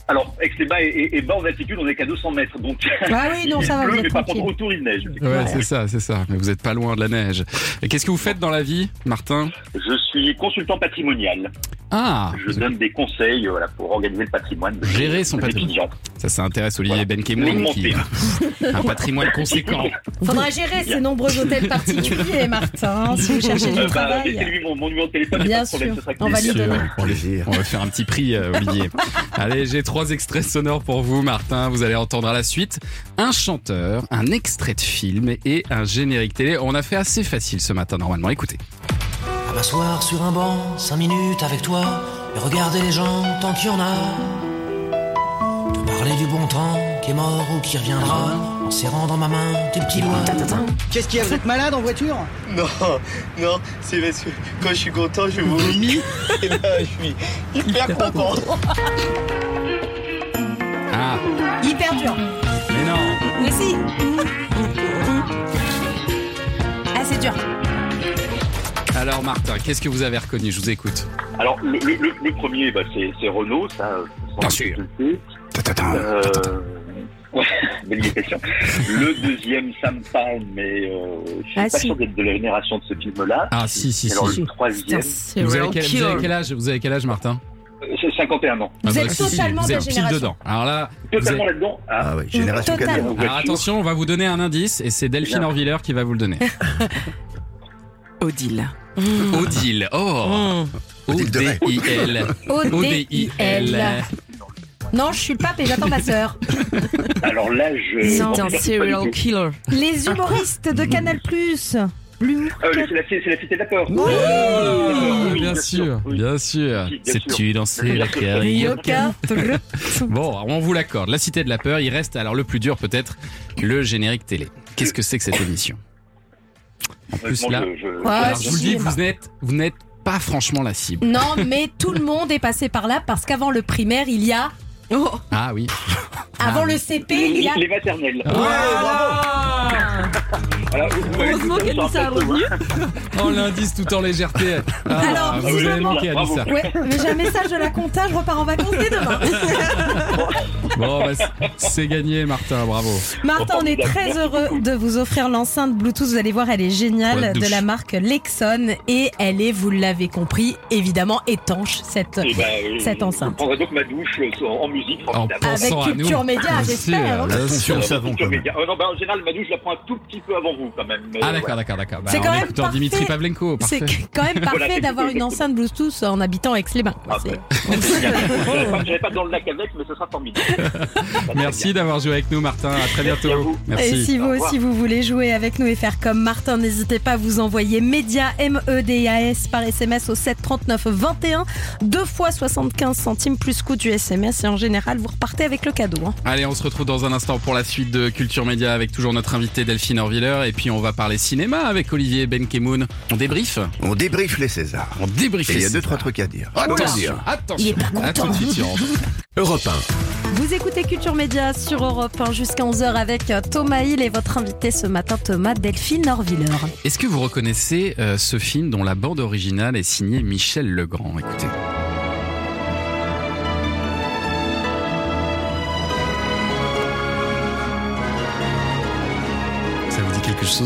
Speaker 10: Alors, Aix-les-Bains est, est- est bas en altitude, on est qu'à 200 mètres, donc
Speaker 5: Ah oui, non, (laughs)
Speaker 10: il
Speaker 5: ça va,
Speaker 10: pleut, mais par
Speaker 5: tranquille.
Speaker 10: contre autour il neige.
Speaker 3: Ouais, c'est ça, c'est ça. Mais vous êtes pas loin de la neige. Et qu'est-ce que vous faites dans la vie, Martin?
Speaker 10: Je suis consultant patrimonial.
Speaker 3: Ah,
Speaker 10: Je donne des conseils euh, voilà, pour organiser le patrimoine de
Speaker 3: Gérer son patrimoine.
Speaker 10: étudiants.
Speaker 3: ça, ça intéresse Olivier
Speaker 10: Voilà.
Speaker 3: Benkemoun qui a (laughs) un patrimoine conséquent. (laughs)
Speaker 5: Faudra gérer ces nombreux hôtels particuliers, Martin, si vous cherchez du
Speaker 10: Euh, bah,
Speaker 5: travail.
Speaker 10: Laissez-lui mon, mon numéro de téléphone,
Speaker 5: Bien
Speaker 10: problème,
Speaker 5: sûr.
Speaker 10: ce sera avec
Speaker 5: On va lui donner.
Speaker 9: Les
Speaker 3: On va faire un petit prix, euh, Olivier. Allez, j'ai trois extraits sonores pour vous, Martin. Vous allez entendre à la suite un chanteur, un extrait de film et un générique télé. On a fait assez facile ce matin, normalement. Écoutez.
Speaker 11: À m'asseoir sur un banc, cinq minutes avec toi, et regarder les gens tant qu'il y en a. Te parler du bon temps qui est mort ou qui reviendra, en serrant dans ma main tes petits doigts.
Speaker 12: Qu'est-ce qu'il y a Vous êtes malade en voiture?
Speaker 13: Non, non, c'est parce que quand je suis content, je vomis. Et là, je suis hyper content.
Speaker 3: Ah,
Speaker 5: Hyper dur.
Speaker 3: mais non.
Speaker 5: Mais si. Ah, c'est dur.
Speaker 3: Alors, Martin, qu'est-ce que vous avez reconnu? Je vous écoute.
Speaker 10: Alors, le, le- le- le premier, bah, c'est Renault, ça. euh,
Speaker 3: Bien sûr.
Speaker 10: Euh, ouais, (laughs) belle. Le deuxième, ça me parle, mais euh, je suis
Speaker 5: Ah,
Speaker 10: pas
Speaker 5: si.
Speaker 10: sûr d'être de la génération de ce film-là.
Speaker 3: Ah, si, si,
Speaker 10: Et alors,
Speaker 3: si.
Speaker 10: le troisième,
Speaker 2: C'est
Speaker 3: Vous avez, quel, vous avez
Speaker 2: killer.
Speaker 3: quel âge Vous avez quel âge, Martin?
Speaker 10: 51 ans.
Speaker 5: Vous
Speaker 3: Ah,
Speaker 5: êtes
Speaker 3: si, si,
Speaker 5: totalement
Speaker 3: vous
Speaker 5: de la
Speaker 3: êtes pile
Speaker 5: génération.
Speaker 3: dedans. Alors là,
Speaker 10: Totalement là-dedans. Ah,
Speaker 9: ouais, génération.
Speaker 3: Alors attention, on va vous donner un indice et c'est Delphine. Orviller qui va vous le donner. (laughs)
Speaker 4: Odile.
Speaker 3: Odile. Oh
Speaker 9: Odile de Ray.
Speaker 3: O-D-I-L.
Speaker 5: O-D-I-L. Non, je suis le pape et j'attends ma sœur.
Speaker 10: Alors là, je.
Speaker 2: C'est un serial killer.
Speaker 5: Les humoristes de Canal+. L'humour.
Speaker 10: Euh, c'est la, c'est la cité de la peur.
Speaker 3: Oh,
Speaker 10: Oui,
Speaker 3: bien sûr,
Speaker 10: oui.
Speaker 3: bien sûr.
Speaker 10: Bien
Speaker 3: Sais-tu danser la
Speaker 5: Ryoka. (laughs)
Speaker 3: Bon, on vous l'accorde. La Cité de la Peur, il reste alors le plus dur peut-être, le générique télé. Qu'est-ce que c'est que cette émission? En plus
Speaker 10: Honnêtement,
Speaker 3: là,
Speaker 10: je- je-
Speaker 5: Ouais,
Speaker 3: alors,
Speaker 5: si,
Speaker 3: je vous le dis, vous n'êtes, vous n'êtes pas franchement la cible.
Speaker 5: Non, mais tout le monde est passé par là parce qu'avant le primaire, il y a. (laughs)
Speaker 3: Ah oui.
Speaker 5: Avant
Speaker 3: Ah.
Speaker 5: le CP, il y a.
Speaker 10: Les maternelles. Voilà, (laughs)
Speaker 2: Heureusement
Speaker 10: un peu,
Speaker 2: revenu.
Speaker 3: Oh l'indice tout en légèreté. Ah,
Speaker 5: Alors,
Speaker 3: vous avez a ça.
Speaker 5: Ouais, mais j'ai un message de la compta, je repars en vacances dès demain. (laughs)
Speaker 3: Bon, bah, c'est- gagné, Martin. Bravo.
Speaker 5: Martin, on est très heureux de vous offrir l'enceinte Bluetooth. Vous allez voir, elle est géniale de la marque Lexon et elle est, vous l'avez compris, évidemment étanche cette.
Speaker 10: Eh ben,
Speaker 5: Cette enceinte.
Speaker 10: Je prendrai donc ma douche euh, en, musique.
Speaker 3: En.
Speaker 5: Avec
Speaker 3: pensant à nous.
Speaker 5: Culture Média, j'espère.
Speaker 3: sûr.
Speaker 9: au savon.
Speaker 10: Euh, non, bah, en général, ma douche, je la prends un tout petit peu avant vous quand même.
Speaker 3: ah d'accord, d'accord, d'accord. Bah,
Speaker 5: C'est quand
Speaker 3: en
Speaker 5: même
Speaker 3: écoutant
Speaker 5: parfait.
Speaker 3: Dimitri Pavlenko,
Speaker 5: C'est quand même parfait d'avoir une enceinte Bluetooth en habitant Aix-les-Bains.
Speaker 10: Ah, (laughs) J'avais pas, dans le lac avec, mais ce sera formidable. (laughs)
Speaker 3: Merci d'avoir joué avec nous, Martin. À très
Speaker 10: Merci à
Speaker 3: bientôt.
Speaker 10: vous.
Speaker 3: Merci.
Speaker 5: Et si vous aussi vous voulez jouer avec nous et faire comme Martin, n'hésitez pas à vous envoyer média M E D A S par SMS au 7 39 21 deux fois 75 centimes plus coût du SMS et en général vous repartez avec le cadeau. hein.
Speaker 3: Allez, on se retrouve dans un instant pour la suite de Culture Média avec toujours notre invité Delphine Orviller. Et puis on va parler cinéma avec Olivier Benkemoun. On débrief
Speaker 9: On débriefe les Césars.
Speaker 3: On débriefe
Speaker 9: Et il y a
Speaker 3: les
Speaker 9: deux, trois trucs à dire.
Speaker 3: Attention, attention. Sur Europe
Speaker 14: Europe
Speaker 5: Vous écoutez Culture Média sur Europe 1 jusqu'à 11h avec euh, Thomas Hill et votre invité ce matin Thomas Delphine Orviller.
Speaker 3: Est-ce que vous reconnaissez euh, ce film dont la bande originale est signée Michel Legrand? Écoutez. Ça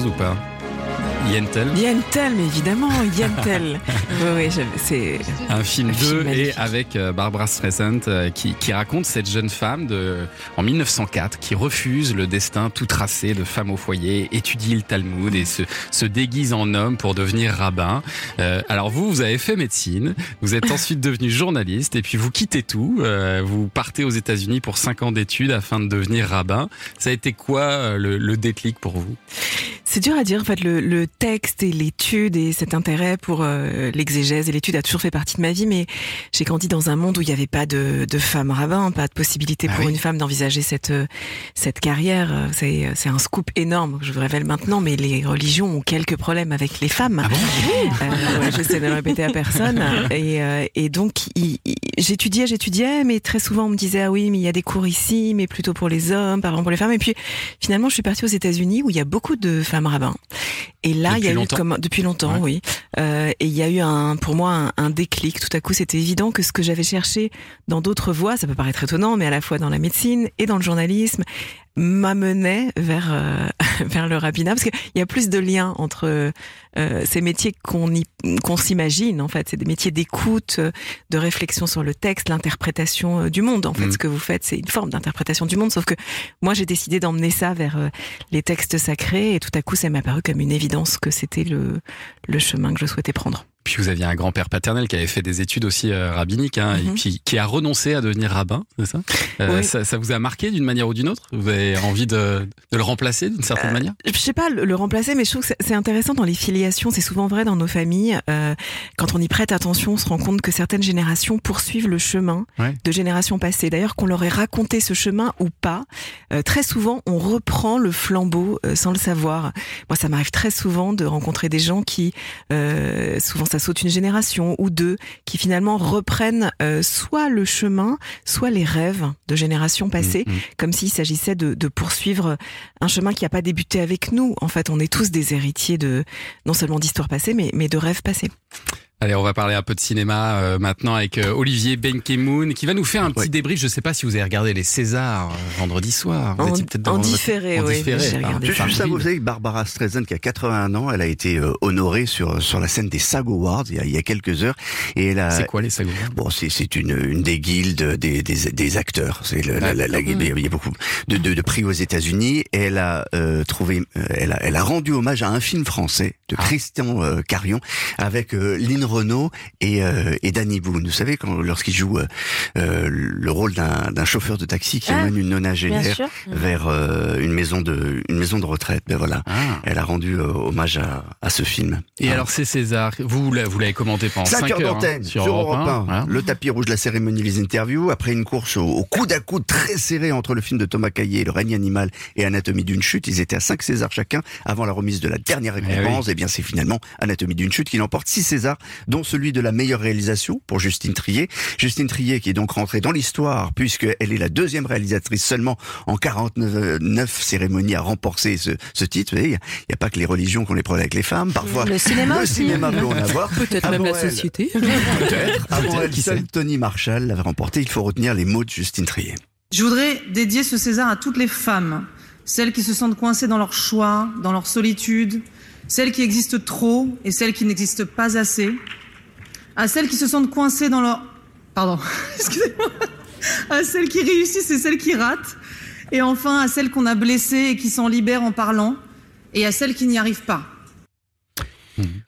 Speaker 3: Yentel
Speaker 4: Yentel, mais évidemment, Yentel. (laughs) oui, oui, c'est.
Speaker 3: Un film d'eux et avec euh, Barbara Streisand euh, qui, qui raconte cette jeune femme de, en 1904 qui refuse le destin tout tracé de femme au foyer, étudie le Talmud et se, se déguise en homme pour devenir rabbin. Euh, alors vous, vous avez fait médecine, vous êtes ensuite (laughs) devenu journaliste et puis vous quittez tout, euh, vous partez aux États-Unis pour cinq ans d'études afin de devenir rabbin. Ça a été quoi le, le déclic pour vous?
Speaker 4: C'est dur à dire. En fait, le, le texte et l'étude et cet intérêt pour euh, l'exégèse et l'étude a toujours fait partie de ma vie, mais j'ai grandi dans un monde où il n'y avait pas de, de femme rabbin, pas de possibilité
Speaker 3: Ah
Speaker 4: pour
Speaker 3: oui.
Speaker 4: une femme d'envisager cette euh, cette carrière. Euh, C'est c'est un scoop énorme que je vous révèle maintenant, mais les religions ont quelques problèmes avec les femmes.
Speaker 3: Ah bon
Speaker 4: Euh, ouais, j'essaie de le répéter à personne. Et, euh, et donc, j'étudiais, j'étudiais, mais très souvent on me disait ah oui, mais il y a des cours ici, mais plutôt pour les hommes, pas vraiment pour les femmes. Et puis finalement, je suis partie aux États-Unis où il y a beaucoup de femmes rabbins. Et là, il y a eu comme depuis longtemps, oui. Euh, et il y a eu un, pour moi, un, un déclic. Tout à coup, c'était évident que ce que j'avais cherché dans d'autres voies, ça peut paraître étonnant, mais à la fois dans la médecine et dans le journalisme, m'amenait vers euh, (laughs) vers le rabbinat parce qu'il y a plus de liens entre euh, ces métiers qu'on qu'on s'imagine en fait. C'est des métiers d'écoute de réflexion sur le texte l'interprétation euh, du monde en fait.
Speaker 3: Mhm.
Speaker 4: ce que vous faites c'est une forme d'interprétation du monde sauf que moi j'ai décidé d'emmener ça vers euh, les textes sacrés et tout à coup ça m'a paru comme une évidence que c'était le le chemin que je souhaitais prendre
Speaker 3: Puis vous aviez un grand-père paternel qui avait fait des études aussi euh, rabbiniques, hein, et
Speaker 4: Mhm.
Speaker 3: puis qui a renoncé à devenir rabbin, c'est ça, Euh,
Speaker 4: Oui.
Speaker 3: ça Ça vous a marqué d'une manière ou d'une autre? Vous avez envie de, de le remplacer d'une certaine
Speaker 4: Euh,
Speaker 3: manière?
Speaker 4: je sais pas le, le remplacer, mais je trouve que c'est- intéressant dans les filiations. C'est souvent vrai dans nos familles. Quand on y prête attention, on se rend compte que certaines générations poursuivent le chemin
Speaker 3: Ouais.
Speaker 4: de générations passées. D'ailleurs, qu'on leur ait raconté ce chemin ou pas, très souvent, on reprend le flambeau sans le savoir. Moi, ça m'arrive très souvent de rencontrer des gens qui, souvent, ça saute une génération ou deux, qui finalement reprennent euh, soit le chemin, soit les rêves de générations passées,
Speaker 3: Mhm.
Speaker 4: comme s'il s'agissait de, de poursuivre un chemin qui n'a pas débuté avec nous. En fait, on est tous des héritiers de non seulement d'histoires passées, mais, mais de rêves passés.
Speaker 3: Allez, on va parler un peu de cinéma euh, maintenant avec euh, Olivier Benkemoun qui va nous faire un petit
Speaker 9: Ouais.
Speaker 3: débrief. Je sais pas si vous avez regardé les Césars euh, vendredi soir. Vous
Speaker 4: En-
Speaker 3: étiez peut-être
Speaker 4: en
Speaker 3: devant votre-
Speaker 4: différé,
Speaker 3: en
Speaker 4: oui,
Speaker 3: différé,
Speaker 4: j'ai regardé.
Speaker 9: Juste
Speaker 3: grille.
Speaker 9: vous savez que Barbara Streisand, qui a 81 ans, elle a été euh, honorée sur sur la scène des SAG Awards il y a, il y a quelques heures. Et elle a,
Speaker 3: C'est quoi les sagots
Speaker 9: Bon, c'est c'est une une des guildes des des, des acteurs. C'est le- la, la, la- il y a beaucoup de, de, de prix aux États-Unis. Et elle a euh, trouvé, euh, elle a elle a rendu hommage à un film français de
Speaker 3: Ah.
Speaker 9: Christian euh, Carion avec euh, Lynn Renault et euh, et Danny Boone. Vous savez quand lorsqu'il joue euh, euh, le rôle d'un d'un chauffeur de taxi qui
Speaker 5: Ah,
Speaker 9: amène une nonagénaire vers euh, une maison de une maison de retraite. Ben voilà.
Speaker 3: Ah.
Speaker 9: Elle a rendu euh, hommage à, à ce film.
Speaker 3: Et
Speaker 9: Ah.
Speaker 3: alors c'est César, vous l'avez- vous l'avez commenté pendant
Speaker 9: 5
Speaker 3: 5
Speaker 9: heures
Speaker 3: heures hein,
Speaker 9: d'antenne
Speaker 3: sur,
Speaker 9: sur
Speaker 3: Europe 1.
Speaker 9: Europe 1. Le tapis rouge, la cérémonie, les interviews. Après une course au, au coude à coude très serré entre le film de Thomas Caillet, Le règne animal et Anatomie d'une chute. Ils étaient à 5 Césars chacun avant la remise de la dernière récompense. Et bien c'est finalement Anatomie d'une chute qui l'emporte 6 Césars, dont celui de la meilleure réalisation pour Justine Trier. Justine Trier qui est donc rentrée dans l'histoire puisqu'elle est la deuxième réalisatrice seulement en 49 cérémonies à remporter ce, ce titre. Vous voyez, Il n'y a, pas que les religions qu'on les problèmes avec les femmes. Parfois,
Speaker 5: Le cinéma
Speaker 9: le
Speaker 5: aussi.
Speaker 9: cinéma peut en avoir. (laughs)
Speaker 2: Peut-être même
Speaker 9: Avant
Speaker 2: la société. (laughs)
Speaker 9: Peut-être. Avant
Speaker 3: Peut-être,
Speaker 9: elle,
Speaker 3: qui
Speaker 9: seul
Speaker 3: sait.
Speaker 9: Tony Marshall l'avait remporté. Il faut retenir les mots de Justine Trier.
Speaker 15: Je voudrais dédier ce César à toutes les femmes, celles qui se sentent coincées dans leur choix, dans leur solitude, celles qui existent trop et celles qui n'existent pas assez, à celles qui se sentent coincées dans leur... Pardon, (laughs) excusez-moi. À celles qui réussissent et celles qui ratent, et enfin à celles qu'on a blessées et qui s'en libèrent en parlant, et à celles qui n'y arrivent pas.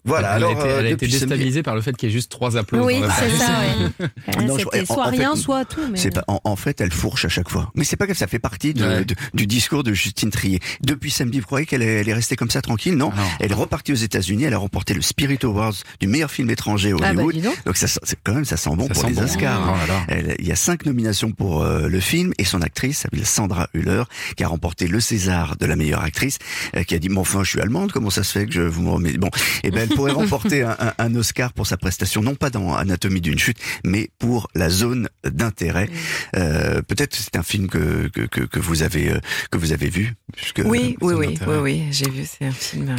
Speaker 9: Voilà.
Speaker 3: Elle,
Speaker 9: alors,
Speaker 3: a été,
Speaker 9: euh,
Speaker 3: elle a été
Speaker 9: depuis samedi-
Speaker 3: déstabilisée par le fait qu'il y ait juste trois applaudissements.
Speaker 5: Oui, c'est ça, ouais. (laughs)
Speaker 9: Non, je-
Speaker 5: C'était
Speaker 9: en-
Speaker 5: soit
Speaker 9: fait,
Speaker 5: rien, soit tout. Mais...
Speaker 9: C'est pas, en, en fait, elle fourche à chaque fois. Mais c'est pas grave, ça fait partie de,
Speaker 3: Ouais.
Speaker 9: de- du discours de Justine Trier. Depuis samedi, vous croyez qu'elle est, elle est restée comme ça tranquille? Non.
Speaker 3: Non.
Speaker 9: Elle est repartie aux États-Unis. Elle a remporté le Spirit Awards du meilleur film étranger à
Speaker 5: Ah bah,
Speaker 9: Hollywood.
Speaker 5: donc.
Speaker 9: ça, quand même, ça sent bon
Speaker 3: Ça
Speaker 9: pour
Speaker 3: sent
Speaker 9: les
Speaker 3: bon.
Speaker 9: Oscars.
Speaker 3: Oh
Speaker 9: il y a cinq nominations pour euh, le film et son actrice s'appelle Sandra Hüller, qui a remporté le César de la meilleure actrice, euh, qui a dit, mais enfin, je suis allemande, comment ça se fait que je vous me remets? Bon, et ben, elle pourrait (laughs) remporter un, un- un Oscar pour sa prestation, non pas dans Anatomie d'une chute, mais pour la zone d'intérêt. Euh, Peut-être c'est un film que, que, que, vous avez euh, que vous avez vu. puisque-
Speaker 4: Oui, oui, oui, oui, oui, j'ai vu, c'est un film euh,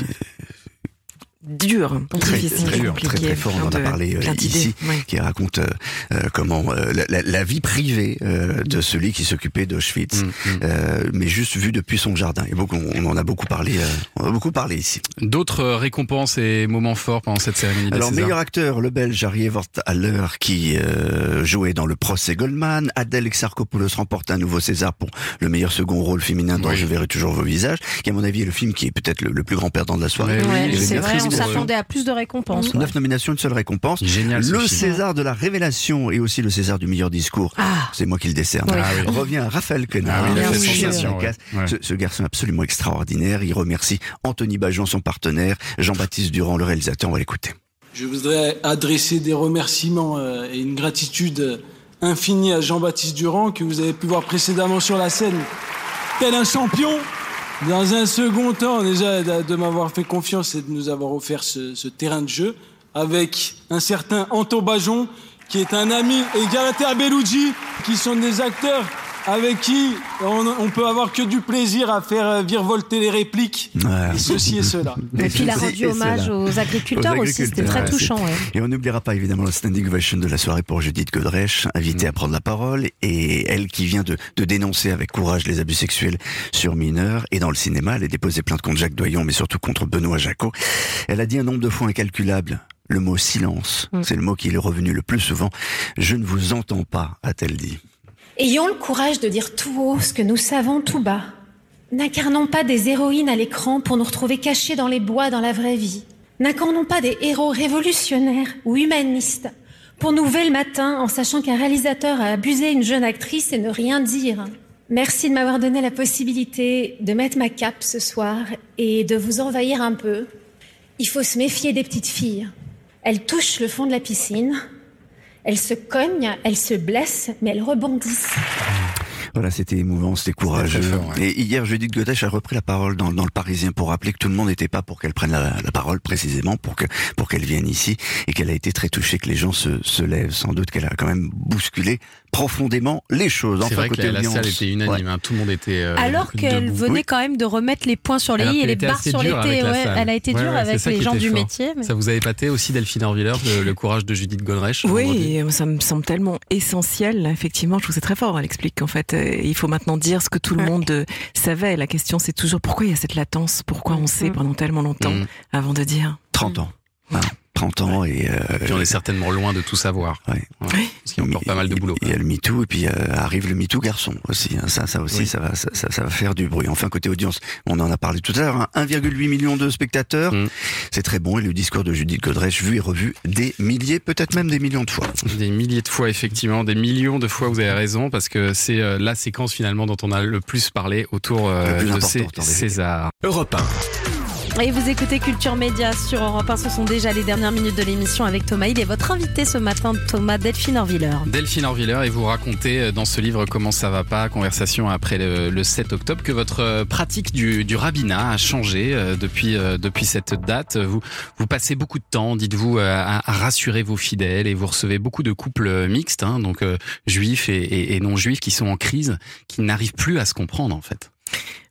Speaker 4: dur,
Speaker 9: Très,
Speaker 4: difficile,
Speaker 9: très,
Speaker 4: compliqué,
Speaker 9: très, très fort, on en a parlé euh, ici,
Speaker 4: ouais.
Speaker 9: qui raconte euh, euh, comment euh, la, la- vie privée euh, de celui qui s'occupait d'Auschwitz,
Speaker 3: Mm, mm.
Speaker 9: euh, mais juste vu depuis son jardin. Et beaucoup, on en a beaucoup parlé, euh, on a beaucoup parlé ici.
Speaker 3: D'autres récompenses et moments forts pendant cette cérémonie
Speaker 9: Alors meilleur acteur, le Belge Harry Haller qui euh, jouait dans le procès Goldman. Adèle Exarchopoulos remporte un nouveau César pour le meilleur second rôle féminin dans
Speaker 3: Oui.
Speaker 9: Je verrai toujours vos visages, qui à mon avis est le film qui est peut-être le, le plus grand perdant de la soirée.
Speaker 3: Oui,
Speaker 5: S'attendait à plus de récompenses. ouais.
Speaker 9: Neuf nominations, une seule récompense.
Speaker 3: Génial.
Speaker 9: Le. César de la révélation et aussi le César du meilleur discours.
Speaker 5: Ah.
Speaker 9: C'est moi qui le décerne.
Speaker 5: Oui.
Speaker 3: Ah oui.
Speaker 9: Revient à Raphaël Quenard.
Speaker 3: Ah oui, sensation. ouais.
Speaker 9: Ce, ce garçon absolument extraordinaire. Il remercie Anthony Bajon, son partenaire, Jean-Baptiste Durand, le réalisateur. On va l'écouter.
Speaker 14: Je voudrais adresser des remerciements euh, et une gratitude euh, infinie à Jean-Baptiste Durand que vous avez pu voir précédemment sur la scène, tel un champion. Dans un second temps, déjà, de, m'avoir fait confiance et de nous avoir offert ce, terrain de jeu avec un certain Anton Bajon, qui est un ami, et Galater Bellucci, qui sont des acteurs avec qui on, on peut avoir que du plaisir à faire euh, virevolter les répliques,
Speaker 9: Ouais.
Speaker 14: et ceci et cela. (laughs)
Speaker 5: Et puis il a rendu hommage aux agriculteurs
Speaker 9: Aux
Speaker 5: aussi, c'était très
Speaker 9: ouais,
Speaker 5: touchant. ouais.
Speaker 9: Et on n'oubliera pas évidemment la standing ovation de la soirée pour Judith Godrèche, invitée à prendre la parole, et elle qui vient de, de dénoncer avec courage les abus sexuels sur mineurs. Et dans le cinéma, elle a déposé plainte contre Jacques Doyon, mais surtout contre Benoît Jacot. Elle a dit un nombre de fois incalculable. Le mot silence,
Speaker 5: Mm.
Speaker 9: c'est le mot qui est revenu le plus souvent. Je ne vous entends pas, a-t-elle dit.
Speaker 16: Ayons le courage de dire tout haut ce que nous savons tout bas. N'incarnons pas des héroïnes à l'écran pour nous retrouver cachés dans les bois dans la vraie vie. N'incarnons pas des héros révolutionnaires ou humanistes pour nous lever le matin en sachant qu'un réalisateur a abusé une jeune actrice et ne rien dire. Merci de m'avoir donné la possibilité de mettre ma cape ce soir et de vous envahir un peu. Il faut se méfier des petites filles. Elles touchent le fond de la piscine, elles se cognent, elles se blessent, mais elles rebondissent.
Speaker 9: Voilà, c'était émouvant, c'était courageux.
Speaker 3: très fort, ouais.
Speaker 9: Et hier, Judith Godrèche a repris la parole dans, dans le Parisien pour rappeler que tout le monde n'était pas pour qu'elle prenne la, la parole précisément, pour que pour qu'elle vienne ici, et qu'elle a été très touchée que les gens se, se lèvent. Sans doute qu'elle a quand même bousculé profondément les choses.
Speaker 3: C'est
Speaker 9: Enfin,
Speaker 3: vrai que
Speaker 9: côté
Speaker 3: la, la salle était unanime,
Speaker 9: Ouais.
Speaker 3: hein, tout le monde était. euh,
Speaker 5: Alors qu'elle venait
Speaker 3: Oui.
Speaker 5: quand même de remettre les points sur les
Speaker 3: Alors
Speaker 5: i et les barres sur les t. Ouais, elle a été dure avec les gens du
Speaker 3: fort.
Speaker 5: métier. mais-
Speaker 3: Ça vous avait épaté aussi Delphine Orviller, le, le courage de Judith Godrèche
Speaker 4: Oui, ça me semble tellement essentiel. Effectivement, je trouve c'est très fort. Elle explique qu'en fait, il faut maintenant dire ce que tout le
Speaker 5: Ouais.
Speaker 4: monde euh, savait. La question, c'est toujours pourquoi il y a cette latence, pourquoi on sait
Speaker 5: Mm.
Speaker 4: pendant tellement longtemps
Speaker 3: Mm.
Speaker 4: avant de dire?
Speaker 9: 30 ans. Voilà, 30 ans et... Euh,
Speaker 3: Puis on est certainement loin de tout savoir.
Speaker 9: Ouais.
Speaker 3: Ouais,
Speaker 4: Oui.
Speaker 3: Parce qu'il y a encore pas mal de boulot.
Speaker 9: Il y a le MeToo et puis euh, arrive le MeToo garçon aussi. hein. Ça, ça aussi,
Speaker 3: Oui.
Speaker 9: ça va, ça, va faire du bruit. Enfin, côté audience, on en a parlé tout à l'heure. hein. 1,8 million de spectateurs,
Speaker 3: Mm.
Speaker 9: c'est très bon. Et le discours de Judith Godrèche vu et revu des milliers, peut-être même des millions de fois.
Speaker 3: Des milliers de fois, effectivement, des millions de fois, vous avez raison, parce que c'est euh, la séquence finalement dont on a le plus parlé autour euh, de ces. César.
Speaker 17: Europe 1.
Speaker 5: Et vous écoutez Culture Média sur Europe 1. Ce sont déjà les dernières minutes de l'émission avec Thomas. Il est votre invité ce matin, Thomas Delphine Orviller.
Speaker 3: Delphine Orviller, et vous racontez euh, dans ce livre Comment ça va pas, conversation après le, le 7 octobre, que votre euh, pratique du, rabbinat a changé euh, depuis, depuis cette date. Vous, vous passez beaucoup de temps, dites-vous, à, rassurer vos fidèles et vous recevez beaucoup de couples mixtes, hein, donc juifs et, et- et non juifs, qui sont en crise, qui n'arrivent plus à se comprendre en fait.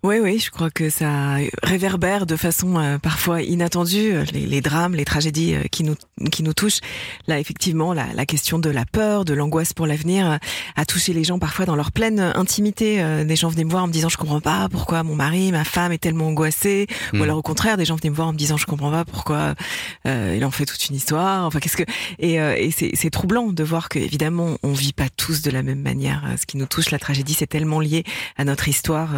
Speaker 4: Oui, oui, je crois que ça réverbère de façon euh, parfois inattendue euh, les, les drames, les tragédies euh, qui nous qui nous touchent. Là, effectivement, la, la question de la peur, de l'angoisse pour l'avenir euh, a touché les gens parfois dans leur pleine intimité. Euh, Des gens venaient me voir en me disant je comprends pas pourquoi mon mari, ma femme est tellement angoissée, ou alors au contraire, des gens venaient me voir en me disant je comprends pas pourquoi euh, il en fait toute une histoire. Enfin, qu'est-ce que et, euh, et c'est troublant de voir que évidemment on vit pas tous de la même manière. Ce qui nous touche, la tragédie, c'est tellement lié à notre histoire.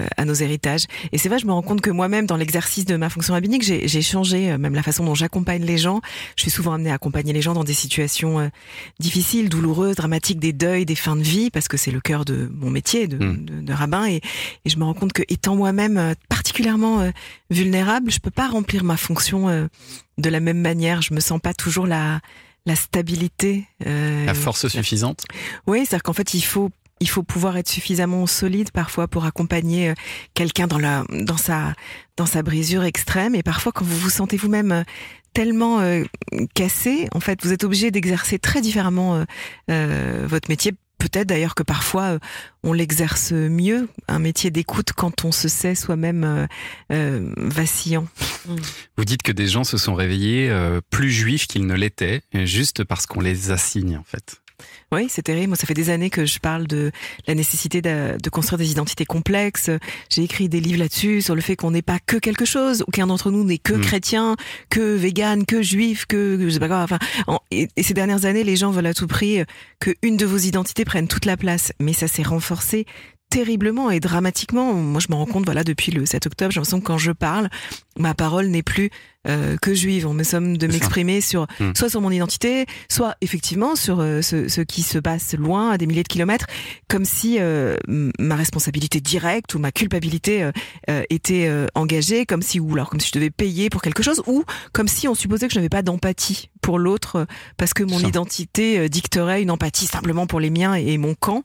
Speaker 4: Euh, euh, à nos héritages. Et c'est vrai, je me rends compte que moi-même, dans l'exercice de ma fonction rabbinique, j'ai changé même la façon dont j'accompagne les gens. Je suis souvent amenée à accompagner les gens dans des situations difficiles, douloureuses, dramatiques, des deuils, des fins de vie, parce que c'est le cœur de mon métier de,
Speaker 3: Hmm.
Speaker 4: de, de rabbin. Et, et je me rends compte que étant moi-même particulièrement vulnérable, je peux pas remplir ma fonction de la même manière. Je me sens pas toujours la la stabilité. Euh,
Speaker 3: la force suffisante
Speaker 4: Oui, c'est-à-dire qu'en fait, il faut il faut pouvoir être suffisamment solide parfois pour accompagner quelqu'un dans la dans sa dans sa brisure extrême et parfois quand vous vous sentez vous-même tellement euh, cassé, en fait, vous êtes obligé d'exercer très différemment euh, euh, votre métier. Peut-être d'ailleurs que parfois on l'exerce mieux, un métier d'écoute quand on se sait soi-même vacillant.
Speaker 3: Vous dites que des gens se sont réveillés plus juifs qu'ils ne l'étaient, juste parce qu'on les assigne en fait.
Speaker 4: Oui, c'est terrible. Moi, ça fait des années que je parle de la nécessité de, de construire des identités complexes. J'ai écrit des livres là-dessus sur le fait qu'on n'est pas que quelque chose. Aucun d'entre nous n'est que mmh. chrétien, que vegan, que juif, que je sais pas quoi. Enfin, en, et, et, ces dernières années, les gens veulent à tout prix que une de vos identités prenne toute la place. Mais ça s'est renforcé terriblement et dramatiquement. Moi, je me rends compte, voilà, depuis le 7 octobre, j'ai l'impression que quand je parle, ma parole n'est plus euh, que juive. On me somme de m'exprimer sur
Speaker 3: Hmm.
Speaker 4: mmh. soit sur mon identité, soit effectivement sur euh, ce, ce, qui se passe loin, à des milliers de kilomètres, comme si euh, ma responsabilité directe ou ma culpabilité euh, était engagée, comme si ou alors comme si je devais payer pour quelque chose, ou comme si on supposait que je n'avais pas d'empathie pour l'autre parce que mon
Speaker 3: Ça.
Speaker 4: identité dicterait une empathie simplement pour les miens et mon camp.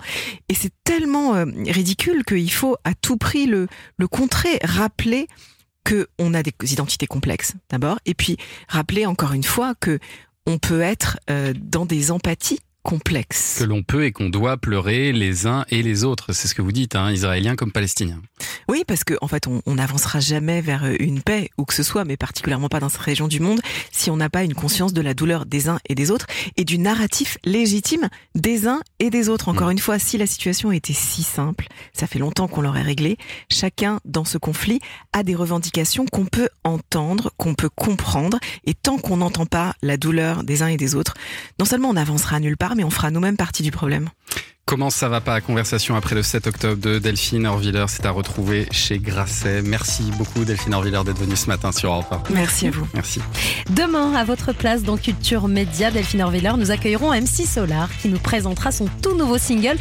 Speaker 4: Et c'est tellement ridicule qu'il faut à tout prix le, le contrer, rappeler que on a des identités complexes d'abord, et puis rappeler encore une fois que on peut être euh, dans des empathies
Speaker 3: Que l'on peut et qu'on doit pleurer les uns et les autres. C'est ce que vous dites, hein, israéliens comme palestiniens.
Speaker 4: Oui, parce que en fait, on n'avancera jamais vers une paix, où que ce soit, mais particulièrement pas dans cette région du monde, si on n'a pas une conscience de la douleur des uns et des autres, et du narratif légitime des uns et des autres. Encore mmh. une fois, si la situation était si simple, ça fait longtemps qu'on l'aurait réglé, chacun dans ce conflit a des revendications qu'on peut entendre, qu'on peut comprendre, et tant qu'on n'entend pas la douleur des uns et des autres, non seulement on n'avancera nulle part, mais on fera nous-mêmes partie du problème.
Speaker 3: Comment ça va pas Conversation après le 7 octobre de Delphine Orviller, c'est à retrouver chez Grasset. Merci beaucoup Delphine Orviller d'être venue ce matin sur Europe 1.
Speaker 4: Merci à vous.
Speaker 3: Merci.
Speaker 5: Demain, à votre place dans Culture Média, Delphine Orviller, nous accueillerons MC Solar qui nous présentera son tout nouveau single,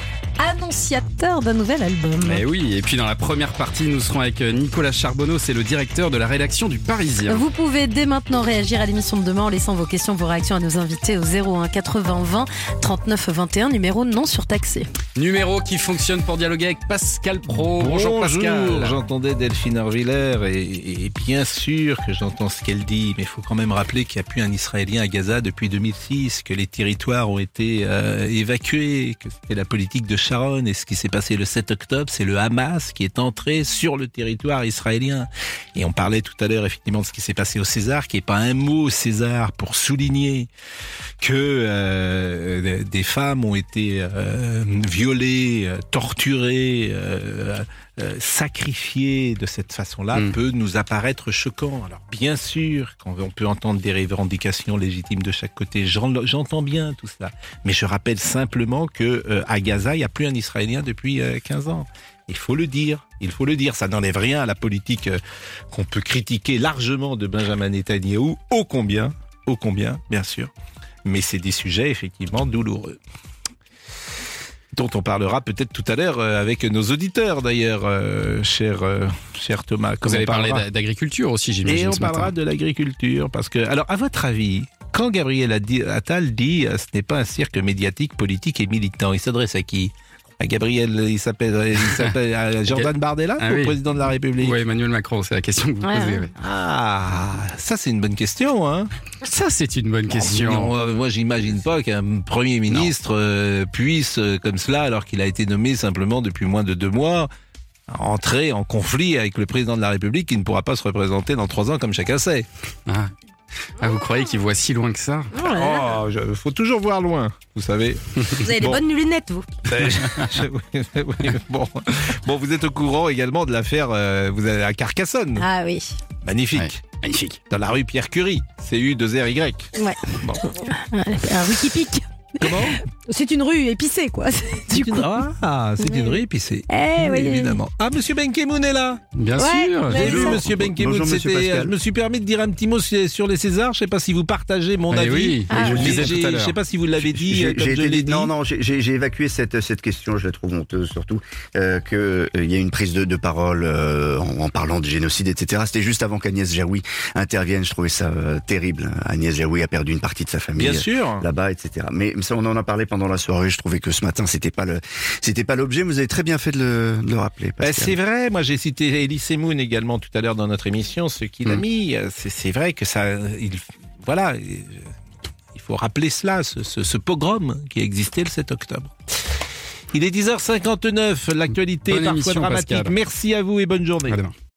Speaker 5: annonciateur d'un nouvel album.
Speaker 3: Et oui, et puis dans la première partie, nous serons avec Nicolas Charbonneau, c'est le directeur de la rédaction du Parisien.
Speaker 5: Vous pouvez dès maintenant réagir à l'émission de demain en laissant vos questions, vos réactions à nos invités au 01 80 20 39 21, numéro non surtaxé.
Speaker 3: Numéro qui fonctionne pour dialoguer avec Pascal Pro. Bonjour, Bonjour Pascal.
Speaker 17: J'entendais Delphine Orviller et, et, bien sûr que j'entends ce qu'elle dit, mais il faut quand même rappeler qu'il n'y a plus un Israélien à Gaza depuis 2006, que les territoires ont été euh, évacués, que c'était la politique de Sharon et ce qui s'est passé le 7 octobre, c'est le Hamas qui est entré sur le territoire israélien. Et on parlait tout à l'heure effectivement de ce qui s'est passé au César, qui n'est pas un mot César pour souligner que euh, des femmes ont été euh, violées, torturées, euh, euh, sacrifiées de cette façon-là
Speaker 3: Mm.
Speaker 17: peut nous apparaître choquant. Alors bien sûr, quand on peut entendre des revendications légitimes de chaque côté, j'en- j'entends bien tout cela. Mais je rappelle simplement que euh, à Gaza, il n'y a plus un Israélien depuis euh, 15 ans. Il faut le dire, il faut le dire. Ça n'enlève rien à la politique euh, qu'on peut critiquer largement de Benjamin Netanyahou, ô combien, ô combien, bien sûr. Mais c'est des sujets effectivement douloureux dont on parlera peut-être tout à l'heure euh, avec nos auditeurs d'ailleurs, euh, cher, euh, cher Thomas.
Speaker 3: Vous
Speaker 17: on
Speaker 3: allez parler d'agriculture aussi,
Speaker 17: Et
Speaker 3: j'imagine.
Speaker 17: on
Speaker 3: ce
Speaker 17: parlera
Speaker 3: matin.
Speaker 17: de l'agriculture parce que, alors, à votre avis, quand Gabriel Attal dit ce n'est pas un cirque médiatique, politique et militant, il s'adresse à qui? À Gabriel, il s'appelle, à (laughs) Jordan Bardella,
Speaker 3: Ah oui.
Speaker 17: président de la République.
Speaker 3: Oui, Emmanuel Macron, c'est la question que vous
Speaker 5: Ouais,
Speaker 3: posez.
Speaker 5: ouais.
Speaker 3: oui.
Speaker 17: Ah, ça c'est une bonne question, hein.
Speaker 3: Ça, c'est une bonne question.
Speaker 17: Non, euh, moi, j'imagine pas qu'un premier ministre euh, puisse, euh, comme cela, alors qu'il a été nommé simplement depuis moins de deux mois, entrer en conflit avec le président de la République qui ne pourra pas se représenter dans trois ans, comme chacun sait.
Speaker 3: Ah. Ah, vous croyez qu'il voit si loin que ça
Speaker 17: Oh, je- faut toujours voir loin, vous savez.
Speaker 5: Vous avez
Speaker 17: Bon.
Speaker 5: les bonnes lunettes, vous.
Speaker 17: Ben, je- oui, oui, bon. bon, vous êtes au courant également de l'affaire, euh, vous avez à Carcassonne.
Speaker 5: Ah oui.
Speaker 17: Magnifique.
Speaker 3: Magnifique.
Speaker 17: Dans la rue Pierre Curie, CU 2 RY.
Speaker 5: Ouais.
Speaker 17: Bon.
Speaker 5: Un Wikipic.
Speaker 17: Comment?
Speaker 5: C'est une rue épicée, quoi. (laughs)
Speaker 17: C'est une... Ah, c'est une rue épicée.
Speaker 5: Eh oui.
Speaker 17: Évidemment. Ah, monsieur Benkemoun est là
Speaker 3: Bien
Speaker 5: Ouais,
Speaker 3: sûr.
Speaker 17: J'ai vu monsieur Benkemoun,
Speaker 9: Bonjour, monsieur. Pascal.
Speaker 17: Je me suis permis de dire un petit mot sur les Césars. Je sais pas si vous partagez mon
Speaker 3: Eh
Speaker 17: avis.
Speaker 3: oui,
Speaker 5: Ah,
Speaker 3: je tout à l'heure.
Speaker 17: sais pas si vous l'avez dit, euh, je
Speaker 9: dit-. Non, non, j'ai- évacué cette, cette question, je la trouve honteuse surtout, euh, que euh, il y a une prise de, de parole euh, en, en parlant de génocide, etc. C'était juste avant qu'Agnès Jaoui intervienne, je trouvais ça euh, terrible. Agnès Jaoui a perdu une partie de sa famille.
Speaker 17: Bien sûr.
Speaker 9: Là-bas, etc. Mais ça, on en a parlé pendant la soirée. Je trouvais que ce matin, c'était pas le, c'était pas l'objet. mais Vous avez très bien fait de le, de le rappeler. Pascal.
Speaker 17: c'est vrai, moi j'ai cité Elie Semoun également tout à l'heure dans notre émission, ce qu'il a
Speaker 9: Mm.
Speaker 17: mis. C'est vrai que ça, il, voilà, il faut rappeler cela, ce, ce, ce pogrom qui a existé le 7 octobre. Il est 10h59, l'actualité parfois
Speaker 3: émission,
Speaker 17: dramatique.
Speaker 3: Pascal.
Speaker 17: Merci à vous et bonne journée.
Speaker 3: À demain.